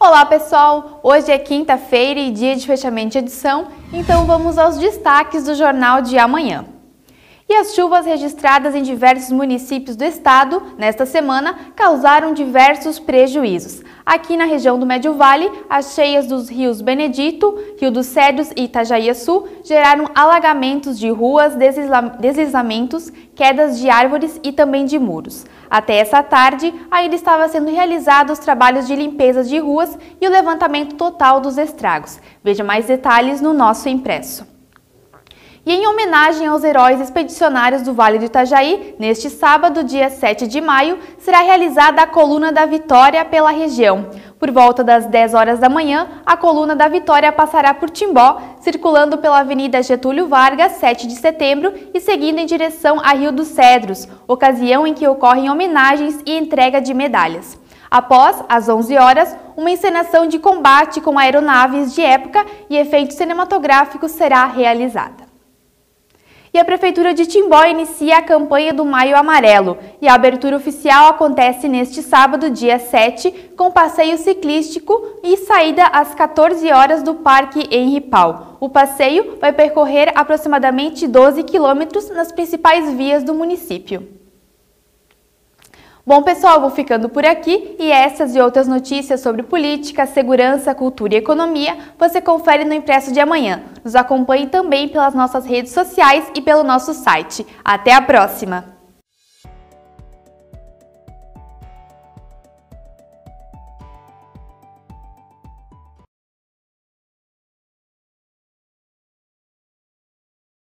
Olá pessoal, hoje é quinta-feira e dia de fechamento de edição, então vamos aos destaques do jornal de amanhã. E as chuvas registradas em diversos municípios do estado nesta semana causaram diversos prejuízos. Aqui na região do Médio Vale, as cheias dos rios Benedito, Rio dos Cedros e Itajaí Sul geraram alagamentos de ruas, deslizamentos, quedas de árvores e também de muros. Até essa tarde, ainda estava sendo realizados os trabalhos de limpeza de ruas e o levantamento total dos estragos. Veja mais detalhes no nosso impresso. E em homenagem aos heróis expedicionários do Vale do Itajaí, neste sábado, dia 7 de maio, será realizada a Coluna da Vitória pela região. Por volta das 10 horas da manhã, a Coluna da Vitória passará por Timbó, circulando pela Avenida Getúlio Vargas, 7 de setembro, e seguindo em direção a Rio dos Cedros, ocasião em que ocorrem homenagens e entrega de medalhas. Após, às 11 horas, uma encenação de combate com aeronaves de época e efeitos cinematográficos será realizada. E a Prefeitura de Timbó inicia a campanha do Maio Amarelo e a abertura oficial acontece neste sábado, dia 7, com passeio ciclístico e saída às 14 horas do Parque Henri Pau. O passeio vai percorrer aproximadamente 12 quilômetros nas principais vias do município. Bom, pessoal, vou ficando por aqui e essas e outras notícias sobre política, segurança, cultura e economia você confere no Impresso de amanhã. Nos acompanhe também pelas nossas redes sociais e pelo nosso site. Até a próxima!